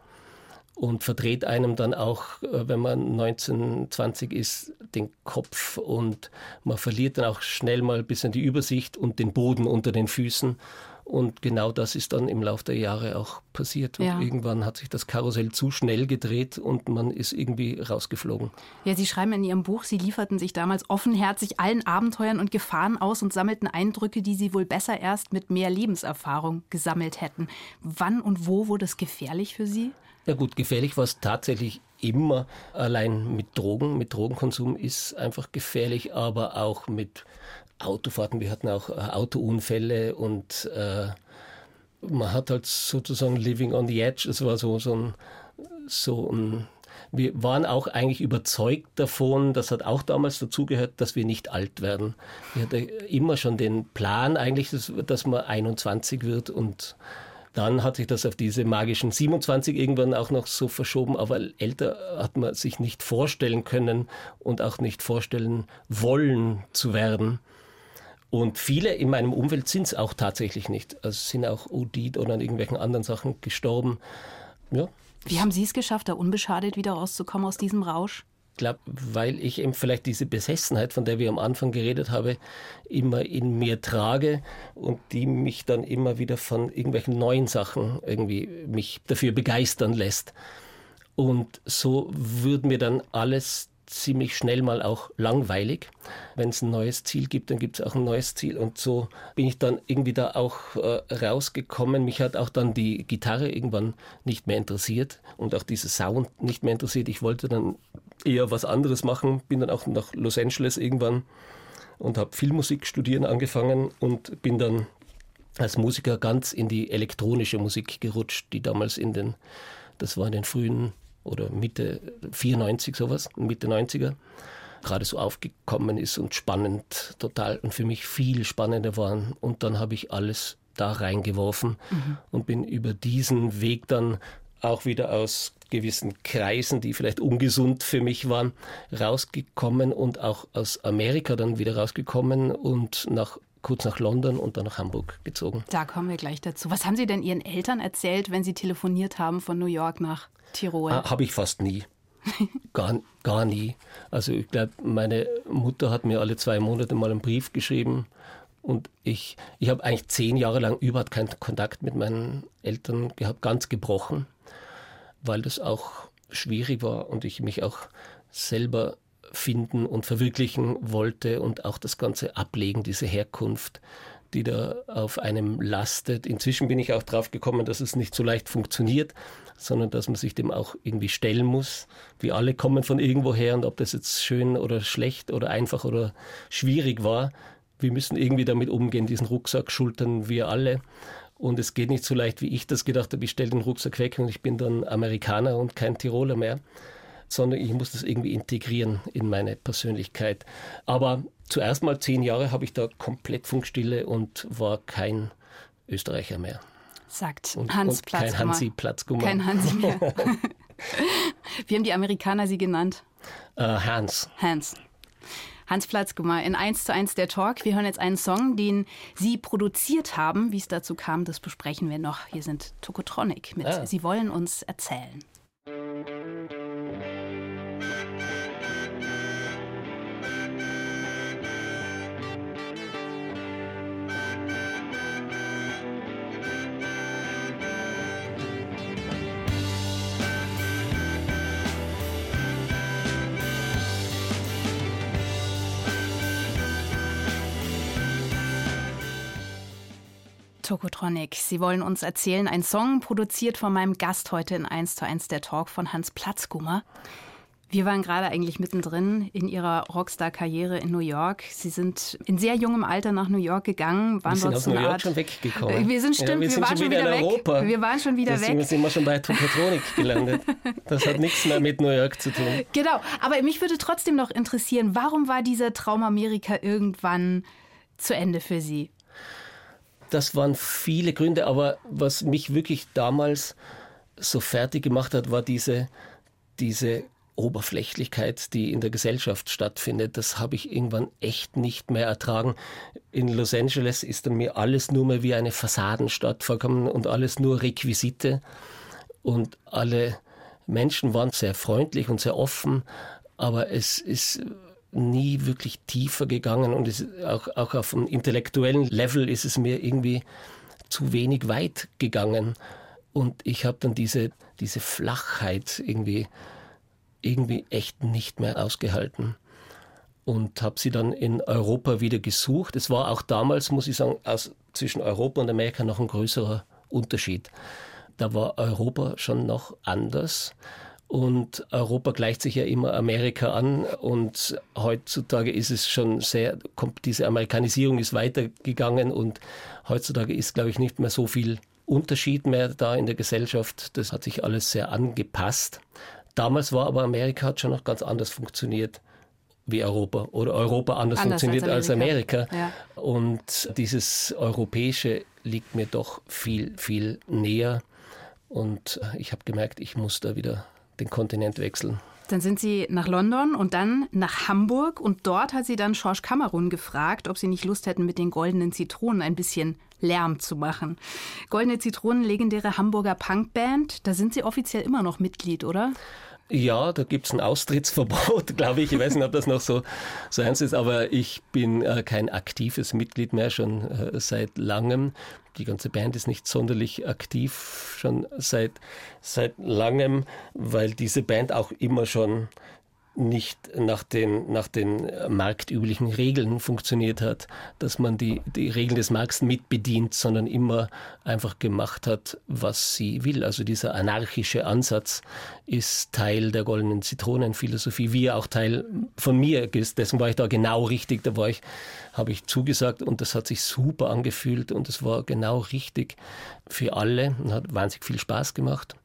und verdreht einem dann auch, äh, wenn man 19, 20 ist, den Kopf und man verliert dann auch schnell mal ein bisschen die Übersicht und den Boden unter den Füßen. Und genau das ist dann im Laufe der Jahre auch passiert. Und ja. irgendwann hat sich das Karussell zu schnell gedreht und man ist irgendwie rausgeflogen. Ja, Sie schreiben in Ihrem Buch, Sie lieferten sich damals offenherzig allen Abenteuern und Gefahren aus und sammelten Eindrücke, die Sie wohl besser erst mit mehr Lebenserfahrung gesammelt hätten. Wann und wo wurde es gefährlich für Sie? Ja gut, gefährlich war es tatsächlich immer. Allein mit Drogen, mit Drogenkonsum ist einfach gefährlich, aber auch mit Autofahrten. Wir hatten auch äh, Autounfälle und äh, man hat halt sozusagen living on the edge. Es war so, so ein, so ein wir waren auch eigentlich überzeugt davon, das hat auch damals dazugehört, dass wir nicht alt werden. Wir hatten immer schon den Plan eigentlich, dass, dass man 21 wird und dann hat sich das auf diese magischen 27 irgendwann auch noch so verschoben, aber älter hat man sich nicht vorstellen können und auch nicht vorstellen wollen zu werden. Und viele in meinem Umfeld sind es auch tatsächlich nicht. Also sind auch OD oder an irgendwelchen anderen Sachen gestorben. Ja. Wie haben Sie es geschafft, da unbeschadet wieder rauszukommen aus diesem Rausch? Glaube, weil ich eben vielleicht diese Besessenheit, von der wir am Anfang geredet haben, immer in mir trage und die mich dann immer wieder von irgendwelchen neuen Sachen irgendwie mich dafür begeistern lässt. Und so wird mir dann alles ziemlich schnell mal auch langweilig. Wenn es ein neues Ziel gibt, dann gibt es auch ein neues Ziel. Und so bin ich dann irgendwie da auch äh, rausgekommen. Mich hat auch dann die Gitarre irgendwann nicht mehr interessiert und auch dieser Sound nicht mehr interessiert. Ich wollte dann eher was anderes machen. Bin dann auch nach Los Angeles irgendwann und habe Filmmusik studieren angefangen und bin dann als Musiker ganz in die elektronische Musik gerutscht, die damals in den, das war in den frühen oder Mitte 94 sowas, Mitte 90er, gerade so aufgekommen ist und spannend total und für mich viel spannender waren. Und dann habe ich alles da reingeworfen mhm. und bin über diesen Weg dann auch wieder aus gewissen Kreisen, die vielleicht ungesund für mich waren, rausgekommen und auch aus Amerika dann wieder rausgekommen und nach kurz nach London und dann nach Hamburg gezogen. Da kommen wir gleich dazu. Was haben Sie denn Ihren Eltern erzählt, wenn Sie telefoniert haben von New York nach Tirol? Ah, Habe ich fast nie. gar, gar nie. Also ich glaube, meine Mutter hat mir alle zwei Monate mal einen Brief geschrieben und ich, ich habe eigentlich zehn Jahre lang überhaupt keinen Kontakt mit meinen Eltern gehabt, ganz gebrochen weil das auch schwierig war und ich mich auch selber finden und verwirklichen wollte und auch das Ganze ablegen, diese Herkunft, die da auf einem lastet. Inzwischen bin ich auch drauf gekommen, dass es nicht so leicht funktioniert, sondern dass man sich dem auch irgendwie stellen muss. Wir alle kommen von irgendwoher und ob das jetzt schön oder schlecht oder einfach oder schwierig war, wir müssen irgendwie damit umgehen, diesen Rucksack schultern wir alle. Und es geht nicht so leicht, wie ich das gedacht habe. Ich stelle den Rucksack weg und ich bin dann Amerikaner und kein Tiroler mehr, sondern ich muss das irgendwie integrieren in meine Persönlichkeit. Aber zuerst mal zehn Jahre habe ich da komplett Funkstille und war kein Österreicher mehr. Sagt Und, Hans und kein Platzgummer. Hansi Platzgummer. Kein Hansi mehr. Wie haben die Amerikaner sie genannt? Äh, Hans. Hans. Hans Platzgummer in 1 zu 1 der Talk. Wir hören jetzt einen Song, den Sie produziert haben. Wie es dazu kam, das besprechen wir noch. Hier sind Tokotronic mit Ah. Sie wollen uns erzählen. Thank you. Tokotronic. Sie wollen uns erzählen, ein Song produziert von meinem Gast heute in 1 zu 1 der Talk von Hans Platzgummer. Wir waren gerade eigentlich mittendrin in Ihrer Rockstar-Karriere in New York. Sie sind in sehr jungem Alter nach New York gegangen, waren Wir sind aus New York Art. schon weggekommen. Wir sind stimmt, ja, wir, wir sind waren schon wieder, wieder in weg. Europa. Wir waren schon wieder Deswegen weg. sind wir schon bei Tokotronik gelandet. Das hat nichts mehr mit New York zu tun. Genau, aber mich würde trotzdem noch interessieren, warum war dieser Traum Amerika irgendwann zu Ende für Sie? Das waren viele Gründe, aber was mich wirklich damals so fertig gemacht hat, war diese, diese Oberflächlichkeit, die in der Gesellschaft stattfindet. Das habe ich irgendwann echt nicht mehr ertragen. In Los Angeles ist dann mir alles nur mehr wie eine Fassadenstadt vorkommen und alles nur Requisite. Und alle Menschen waren sehr freundlich und sehr offen, aber es ist nie wirklich tiefer gegangen und es, auch, auch auf einem intellektuellen Level ist es mir irgendwie zu wenig weit gegangen. Und ich habe dann diese, diese Flachheit irgendwie, irgendwie echt nicht mehr ausgehalten und habe sie dann in Europa wieder gesucht. Es war auch damals, muss ich sagen, aus, zwischen Europa und Amerika noch ein größerer Unterschied. Da war Europa schon noch anders. Und Europa gleicht sich ja immer Amerika an und heutzutage ist es schon sehr, kommt, diese Amerikanisierung ist weitergegangen und heutzutage ist, glaube ich, nicht mehr so viel Unterschied mehr da in der Gesellschaft. Das hat sich alles sehr angepasst. Damals war aber Amerika hat schon noch ganz anders funktioniert wie Europa oder Europa anders, Anders funktioniert als als Amerika. Ja. Und dieses Europäische liegt mir doch viel, viel näher. Und ich habe gemerkt, ich muss da wieder den Kontinent wechseln. Dann sind Sie nach London und dann nach Hamburg und dort hat sie dann Schorsch Kamerun gefragt, ob sie nicht Lust hätten, mit den goldenen Zitronen ein bisschen Lärm zu machen. Goldene Zitronen, legendäre Hamburger Punkband, da sind Sie offiziell immer noch Mitglied, oder? Ja, da gibt's ein Austrittsverbot, glaube ich. Ich weiß nicht, ob das noch so, so ernst ist, aber ich bin äh, kein aktives Mitglied mehr, schon äh, seit langem. Die ganze Band ist nicht sonderlich aktiv, schon seit, seit langem, weil diese Band auch immer schon nicht nach den, nach den marktüblichen Regeln funktioniert hat, dass man die, die Regeln des Markts mitbedient, sondern immer einfach gemacht hat, was sie will. Also dieser anarchische Ansatz ist Teil der goldenen Zitronenphilosophie, wie er auch Teil von mir ist. Deswegen war ich da genau richtig, da war ich, habe ich zugesagt und das hat sich super angefühlt und es war genau richtig für alle und hat wahnsinnig viel Spaß gemacht.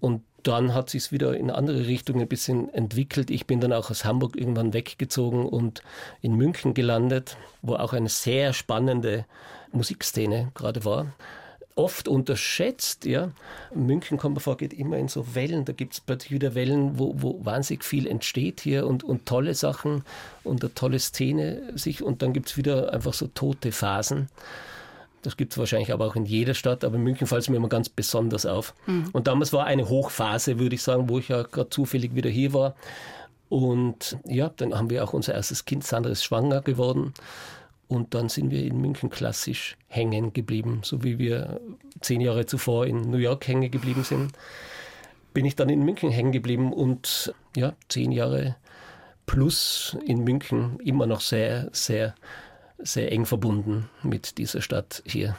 Und dann hat sich wieder in andere Richtungen ein bisschen entwickelt. Ich bin dann auch aus Hamburg irgendwann weggezogen und in München gelandet, wo auch eine sehr spannende Musikszene gerade war. Oft unterschätzt, ja. München, kommt mir vor, geht immer in so Wellen. Da gibt es plötzlich wieder Wellen, wo, wo wahnsinnig viel entsteht hier und, und tolle Sachen und eine tolle Szene sich. Und dann gibt es wieder einfach so tote Phasen. Das gibt es wahrscheinlich aber auch in jeder Stadt, aber in München fällt es mir immer ganz besonders auf. Und damals war eine Hochphase, würde ich sagen, wo ich ja gerade zufällig wieder hier war. Und ja, dann haben wir auch unser erstes Kind, Sandra ist schwanger geworden. Und dann sind wir in München klassisch hängen geblieben, so wie wir zehn Jahre zuvor in New York hängen geblieben sind. Bin ich dann in München hängen geblieben und ja, zehn Jahre plus in München immer noch sehr, sehr sehr eng verbunden mit dieser Stadt hier.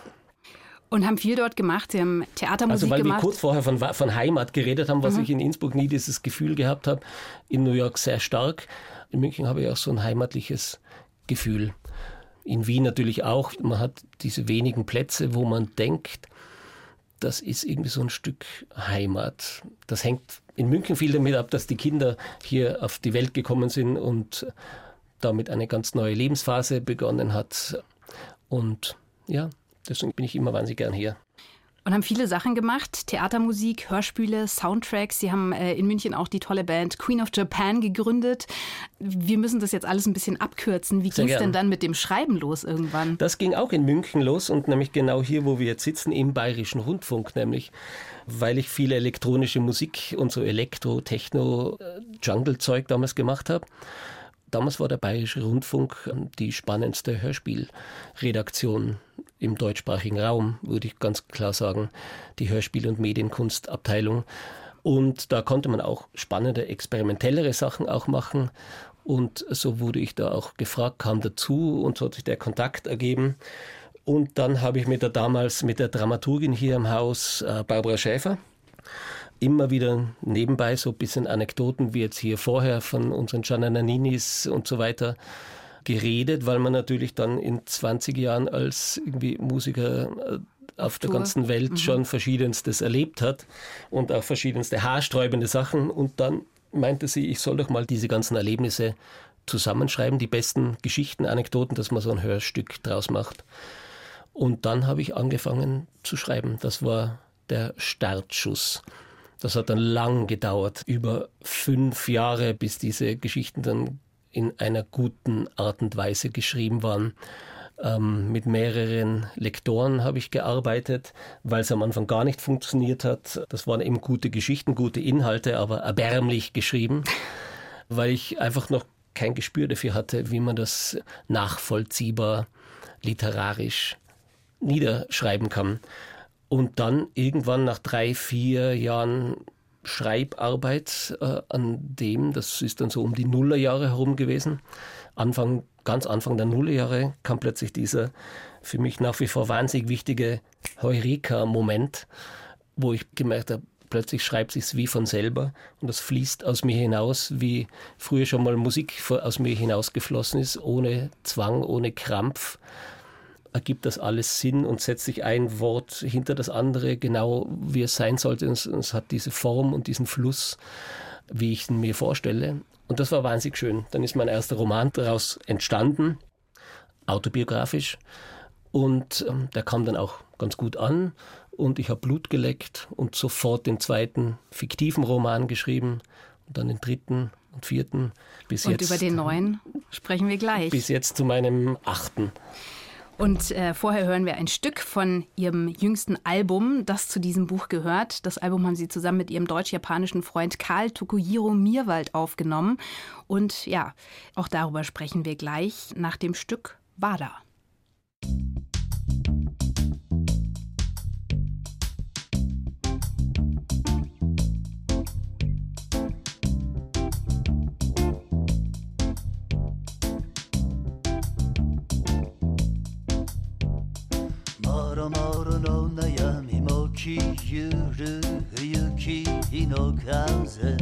Und haben viel dort gemacht. Sie haben Theatermusik Also weil gemacht. wir kurz vorher von, von Heimat geredet haben, was ich in Innsbruck nie dieses Gefühl gehabt habe, in New York sehr stark. In München habe ich auch so ein heimatliches Gefühl. In Wien natürlich auch. Man hat diese wenigen Plätze, wo man denkt, das ist irgendwie so ein Stück Heimat. Das hängt in München viel damit ab, dass die Kinder hier auf die Welt gekommen sind und damit eine ganz neue Lebensphase begonnen hat. Und ja, deswegen bin ich immer wahnsinnig gern hier. Und haben viele Sachen gemacht, Theatermusik, Hörspiele, Soundtracks. Sie haben äh, in München auch die tolle Band Queen of Japan gegründet. Wir müssen das jetzt alles ein bisschen abkürzen. Wie ging es denn dann mit dem Schreiben los irgendwann? Das ging auch in München los und nämlich genau hier, wo wir jetzt sitzen, im Bayerischen Rundfunk nämlich weil ich viel elektronische Musik und so Elektro, Techno, äh, Jungle-Zeug damals gemacht habe. Damals war der Bayerische Rundfunk ähm, die spannendste Hörspielredaktion im deutschsprachigen Raum, würde ich ganz klar sagen. Die Hörspiel- und Medienkunstabteilung. Und da konnte man auch spannende, experimentellere Sachen auch machen. Und so wurde ich da auch gefragt, kam dazu und so hat sich der Kontakt ergeben. Und dann habe ich mit der damals mit der Dramaturgin hier im Haus, äh, Barbara Schäfer, immer wieder nebenbei so ein bisschen Anekdoten wie jetzt hier vorher von unseren Giannaninis und so weiter geredet, weil man natürlich dann in 20 Jahren als irgendwie Musiker äh, auf der ganzen Welt mhm. schon verschiedenstes erlebt hat und auch verschiedenste haarsträubende Sachen und dann meinte sie, ich soll doch mal diese ganzen Erlebnisse zusammenschreiben, die besten Geschichten, Anekdoten, dass man so ein Hörstück draus macht. Und dann habe ich angefangen zu schreiben. Das war der Startschuss. Das hat dann lang gedauert, über fünf Jahre, bis diese Geschichten dann in einer guten Art und Weise geschrieben waren. Ähm, mit mehreren Lektoren habe ich gearbeitet, weil es am Anfang gar nicht funktioniert hat. Das waren eben gute Geschichten, gute Inhalte, aber erbärmlich geschrieben, weil ich einfach noch kein Gespür dafür hatte, wie man das nachvollziehbar literarisch niederschreiben kann. Und dann irgendwann nach drei, vier Jahren Schreibarbeit äh, an dem, das ist dann so um die Nullerjahre herum gewesen, Anfang, ganz Anfang der Nullerjahre kam plötzlich dieser für mich nach wie vor wahnsinnig wichtige Heureka-Moment, wo ich gemerkt habe, plötzlich schreibt sich's wie von selber und das fließt aus mir hinaus, wie früher schon mal Musik aus mir hinausgeflossen ist, ohne Zwang, ohne Krampf ergibt das alles Sinn und setzt sich ein Wort hinter das andere, genau wie es sein sollte. Und es hat diese Form und diesen Fluss, wie ich ihn mir vorstelle. Und das war wahnsinnig schön. Dann ist mein erster Roman daraus entstanden, autobiografisch. Und ähm, der kam dann auch ganz gut an. Und ich habe Blut geleckt und sofort den zweiten fiktiven Roman geschrieben und dann den dritten und vierten. Bis und jetzt, über den neuen sprechen wir gleich. Bis jetzt zu meinem achten. Und äh, vorher hören wir ein Stück von ihrem jüngsten Album, das zu diesem Buch gehört. Das Album haben sie zusammen mit ihrem deutsch-japanischen Freund Karl Tokujiro Mirwald aufgenommen. Und ja, auch darüber sprechen wir gleich nach dem Stück Wada. きゆる雪の風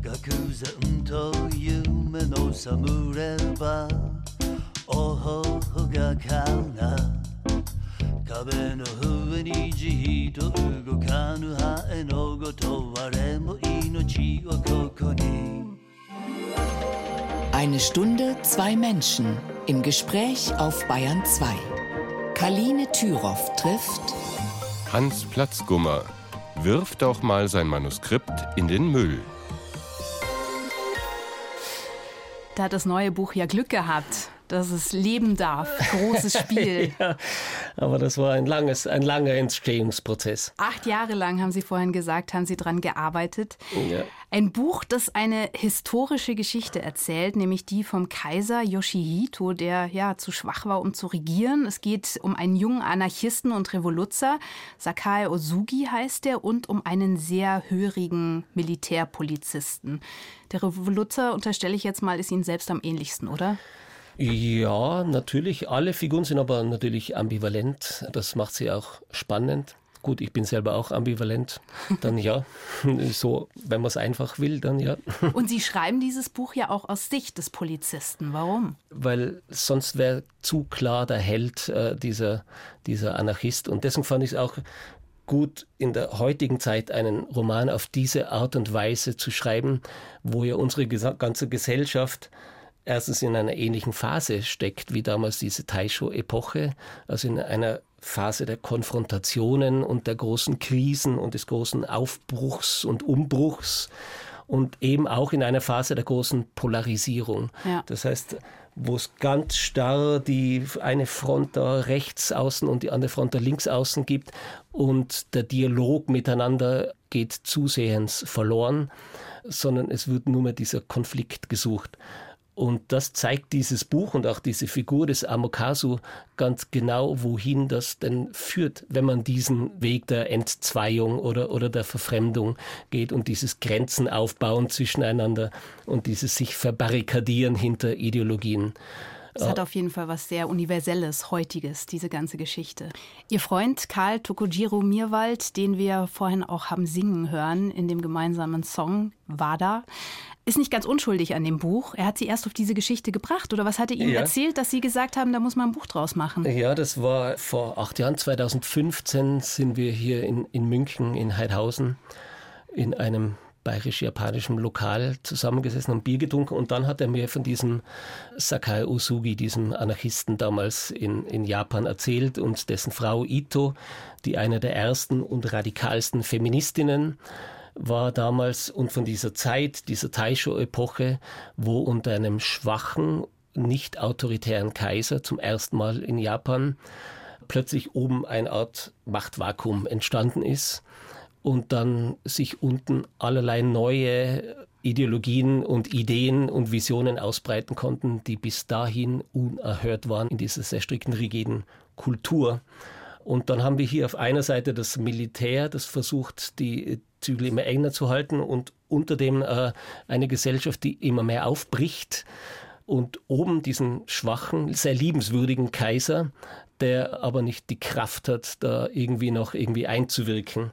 愕然と夢の寒ればおほほがかな壁の上にじっと動かぬハエのごと我も命をここに Eine Stunde, zwei Menschen im Gespräch auf Bayern 2. Kaline Thüroff trifft Hans Platzgummer wirft auch mal sein Manuskript in den Müll. Da hat das neue Buch ja Glück gehabt dass es leben darf. Großes Spiel. ja, aber das war ein langes, ein langer Entstehungsprozess. Acht Jahre lang haben Sie vorhin gesagt, haben Sie daran gearbeitet. Ja. Ein Buch, das eine historische Geschichte erzählt, nämlich die vom Kaiser Yoshihito, der ja zu schwach war, um zu regieren. Es geht um einen jungen Anarchisten und Revoluzer, Sakai Osugi heißt er, und um einen sehr hörigen Militärpolizisten. Der Revoluzer, unterstelle ich jetzt mal, ist Ihnen selbst am ähnlichsten, oder? Ja, natürlich. Alle Figuren sind aber natürlich ambivalent. Das macht sie auch spannend. Gut, ich bin selber auch ambivalent. Dann ja, so, wenn man es einfach will, dann ja. Und Sie schreiben dieses Buch ja auch aus Sicht des Polizisten. Warum? Weil sonst wäre zu klar der Held äh, dieser, dieser Anarchist. Und deswegen fand ich es auch gut, in der heutigen Zeit einen Roman auf diese Art und Weise zu schreiben, wo ja unsere ganze Gesellschaft erstens in einer ähnlichen Phase steckt wie damals diese Taisho-Epoche, also in einer Phase der Konfrontationen und der großen Krisen und des großen Aufbruchs und Umbruchs und eben auch in einer Phase der großen Polarisierung. Ja. Das heißt, wo es ganz starr die eine Front da rechts außen und die andere Front da links außen gibt und der Dialog miteinander geht zusehends verloren, sondern es wird nur mehr dieser Konflikt gesucht. Und das zeigt dieses Buch und auch diese Figur des Amokasu ganz genau, wohin das denn führt, wenn man diesen Weg der Entzweiung oder, oder der Verfremdung geht und dieses Grenzen aufbauen zwischeneinander und dieses sich verbarrikadieren hinter Ideologien. Es hat auf jeden Fall was sehr Universelles, Heutiges, diese ganze Geschichte. Ihr Freund Karl Tokojiro Mirwald, den wir vorhin auch haben singen hören in dem gemeinsamen Song Wada, ist nicht ganz unschuldig an dem Buch. Er hat sie erst auf diese Geschichte gebracht. Oder was hat er Ihnen ja. erzählt, dass Sie gesagt haben, da muss man ein Buch draus machen? Ja, das war vor acht Jahren, 2015, sind wir hier in, in München, in Heidhausen, in einem bayerisch-japanischen Lokal zusammengesessen und Bier getrunken und dann hat er mir von diesem Sakai Usugi, diesem Anarchisten damals in, in Japan erzählt und dessen Frau Ito, die eine der ersten und radikalsten Feministinnen war damals und von dieser Zeit, dieser Taisho-Epoche, wo unter einem schwachen, nicht autoritären Kaiser zum ersten Mal in Japan plötzlich oben eine Art Machtvakuum entstanden ist und dann sich unten allerlei neue Ideologien und Ideen und Visionen ausbreiten konnten, die bis dahin unerhört waren in dieser sehr strikten, rigiden Kultur. Und dann haben wir hier auf einer Seite das Militär, das versucht, die Zügel immer enger zu halten und unter dem äh, eine Gesellschaft, die immer mehr aufbricht und oben diesen schwachen, sehr liebenswürdigen Kaiser, der aber nicht die Kraft hat, da irgendwie noch irgendwie einzuwirken.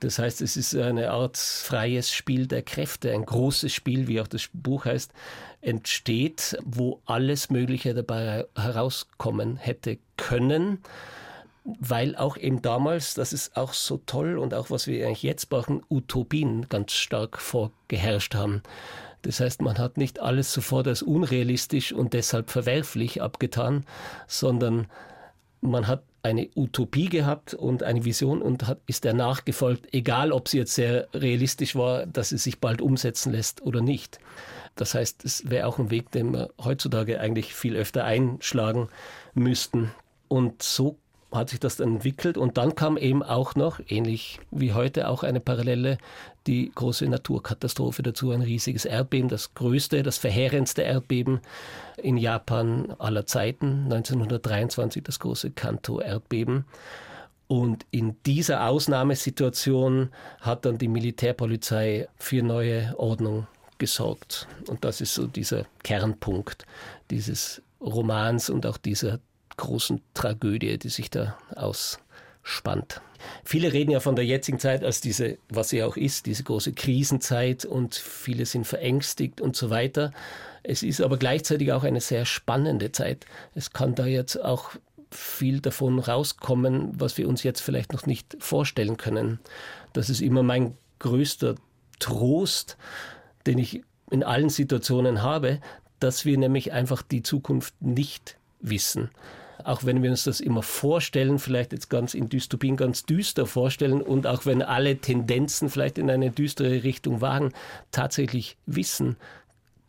Das heißt, es ist eine Art freies Spiel der Kräfte, ein großes Spiel, wie auch das Buch heißt, entsteht, wo alles Mögliche dabei herauskommen hätte können weil auch eben damals, das ist auch so toll und auch was wir eigentlich jetzt brauchen, Utopien ganz stark vorgeherrscht haben. Das heißt, man hat nicht alles sofort als unrealistisch und deshalb verwerflich abgetan, sondern man hat eine Utopie gehabt und eine Vision und hat, ist der nachgefolgt, egal ob sie jetzt sehr realistisch war, dass sie sich bald umsetzen lässt oder nicht. Das heißt, es wäre auch ein Weg, den wir heutzutage eigentlich viel öfter einschlagen müssten. Und so hat sich das dann entwickelt und dann kam eben auch noch, ähnlich wie heute, auch eine Parallele, die große Naturkatastrophe dazu, ein riesiges Erdbeben, das größte, das verheerendste Erdbeben in Japan aller Zeiten, 1923 das große Kanto-Erdbeben. Und in dieser Ausnahmesituation hat dann die Militärpolizei für neue Ordnung gesorgt. Und das ist so dieser Kernpunkt dieses Romans und auch dieser großen Tragödie, die sich da ausspannt. Viele reden ja von der jetzigen Zeit als diese, was sie auch ist, diese große Krisenzeit und viele sind verängstigt und so weiter. Es ist aber gleichzeitig auch eine sehr spannende Zeit. Es kann da jetzt auch viel davon rauskommen, was wir uns jetzt vielleicht noch nicht vorstellen können. Das ist immer mein größter Trost, den ich in allen Situationen habe, dass wir nämlich einfach die Zukunft nicht wissen auch wenn wir uns das immer vorstellen, vielleicht jetzt ganz in Dystopien ganz düster vorstellen und auch wenn alle Tendenzen vielleicht in eine düstere Richtung wagen, tatsächlich wissen,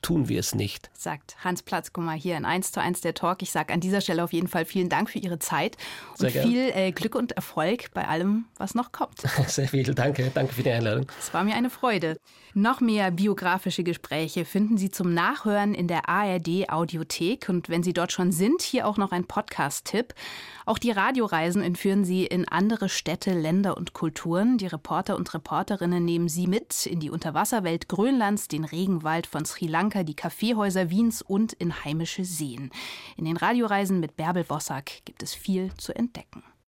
tun wir es nicht. Sagt Hans Platzkummer hier in 1 zu 1 der Talk. Ich sage an dieser Stelle auf jeden Fall vielen Dank für Ihre Zeit und viel äh, Glück und Erfolg bei allem, was noch kommt. Sehr viel, danke. Danke für die Einladung. Es war mir eine Freude. Noch mehr biografische Gespräche finden Sie zum Nachhören in der ARD Audiothek. Und wenn Sie dort schon sind, hier auch noch ein Podcast-Tipp. Auch die Radioreisen entführen Sie in andere Städte, Länder und Kulturen. Die Reporter und Reporterinnen nehmen Sie mit in die Unterwasserwelt Grönlands, den Regenwald von Sri Lanka Lanka, die Kaffeehäuser Wiens und in heimische Seen. In den Radioreisen mit Bärbel Wossack gibt es viel zu entdecken.